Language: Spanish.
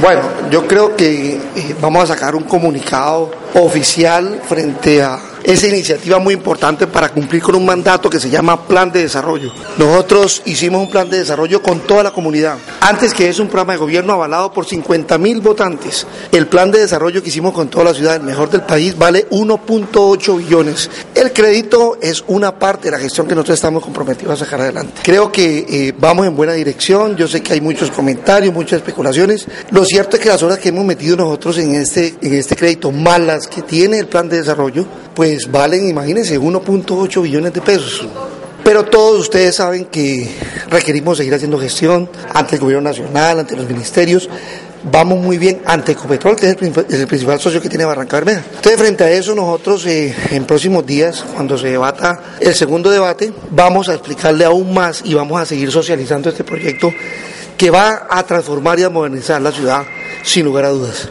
Bueno, yo creo que eh, vamos a sacar un comunicado oficial frente a esa iniciativa muy importante para cumplir con un mandato que se llama Plan de Desarrollo. Nosotros hicimos un plan de desarrollo con toda la comunidad. Antes que es un programa de gobierno avalado por 50 mil votantes. El plan de desarrollo que hicimos con toda la ciudad, el mejor del país, vale 1.8 billones. El crédito es una parte de la gestión que nosotros estamos comprometidos a sacar adelante. Creo que eh, vamos en buena dirección. Yo sé que hay muchos comentarios, muchas especulaciones. Lo cierto es que las horas que hemos metido nosotros en este, en este crédito, malas que tiene el plan de desarrollo, pues valen, imagínense, 1.8 billones de pesos. Pero todos ustedes saben que requerimos seguir haciendo gestión ante el gobierno nacional, ante los ministerios. Vamos muy bien ante Ecopetrol, que es el, principal socio que tiene Barranca Bermeja. Entonces, frente a eso, nosotros eh, en próximos días, cuando se debata el segundo debate, vamos a explicarle aún más y vamos a seguir socializando este proyecto que va a transformar y a modernizar la ciudad, sin lugar a dudas.